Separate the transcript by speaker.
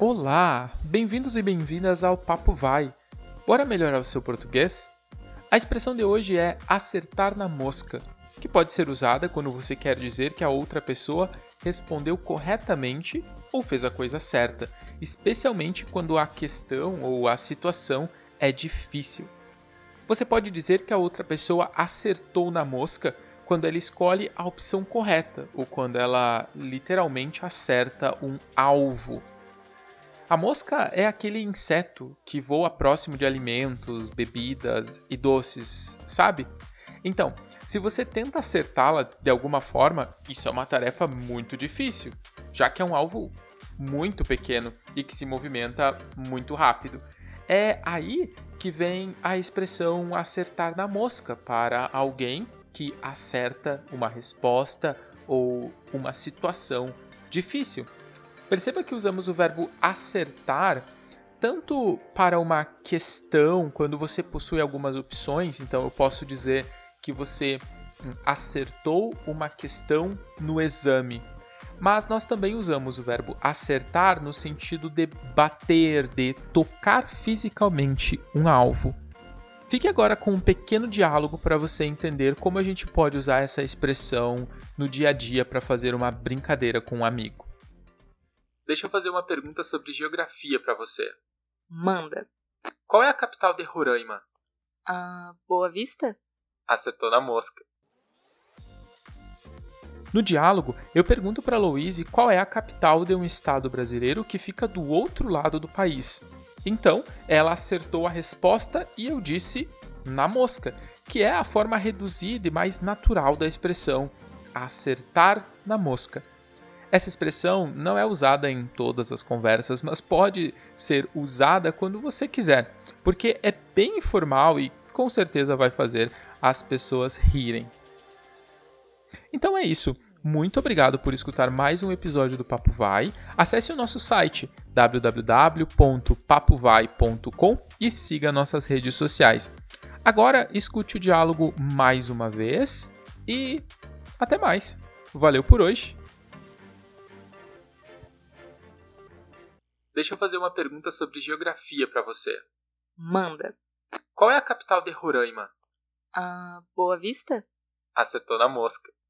Speaker 1: Olá, bem-vindos e bem-vindas ao Papo Vai. Bora melhorar o seu português? A expressão de hoje é acertar na mosca, que pode ser usada quando você quer dizer que a outra pessoa respondeu corretamente ou fez a coisa certa, especialmente quando a questão ou a situação é difícil. Você pode dizer que a outra pessoa acertou na mosca quando ela escolhe a opção correta ou quando ela literalmente acerta um alvo. A mosca é aquele inseto que voa próximo de alimentos, bebidas e doces, sabe? Então, se você tenta acertá-la de alguma forma, isso é uma tarefa muito difícil, já que é um alvo muito pequeno e que se movimenta muito rápido. É aí que vem a expressão acertar na mosca para alguém que acerta uma resposta ou uma situação difícil. Perceba que usamos o verbo acertar tanto para uma questão, quando você possui algumas opções, então eu posso dizer que você hum, acertou uma questão no exame. Mas nós também usamos o verbo acertar no sentido de bater, de tocar fisicamente um alvo. Fique agora com um pequeno diálogo para você entender como a gente pode usar essa expressão no dia a dia para fazer uma brincadeira com um amigo. Deixa eu fazer uma pergunta sobre geografia para você.
Speaker 2: Manda.
Speaker 1: Qual é a capital de Roraima?
Speaker 2: Ah, Boa Vista?
Speaker 1: Acertou na mosca. No diálogo, eu pergunto para Louise qual é a capital de um estado brasileiro que fica do outro lado do país. Então, ela acertou a resposta e eu disse na mosca, que é a forma reduzida e mais natural da expressão acertar na mosca. Essa expressão não é usada em todas as conversas, mas pode ser usada quando você quiser, porque é bem informal e com certeza vai fazer as pessoas rirem. Então é isso. Muito obrigado por escutar mais um episódio do Papo Vai. Acesse o nosso site www.papovai.com e siga nossas redes sociais. Agora escute o diálogo mais uma vez e até mais. Valeu por hoje. Deixa eu fazer uma pergunta sobre geografia para você.
Speaker 2: Manda.
Speaker 1: Qual é a capital de Roraima?
Speaker 2: Ah, Boa Vista?
Speaker 1: Acertou na mosca.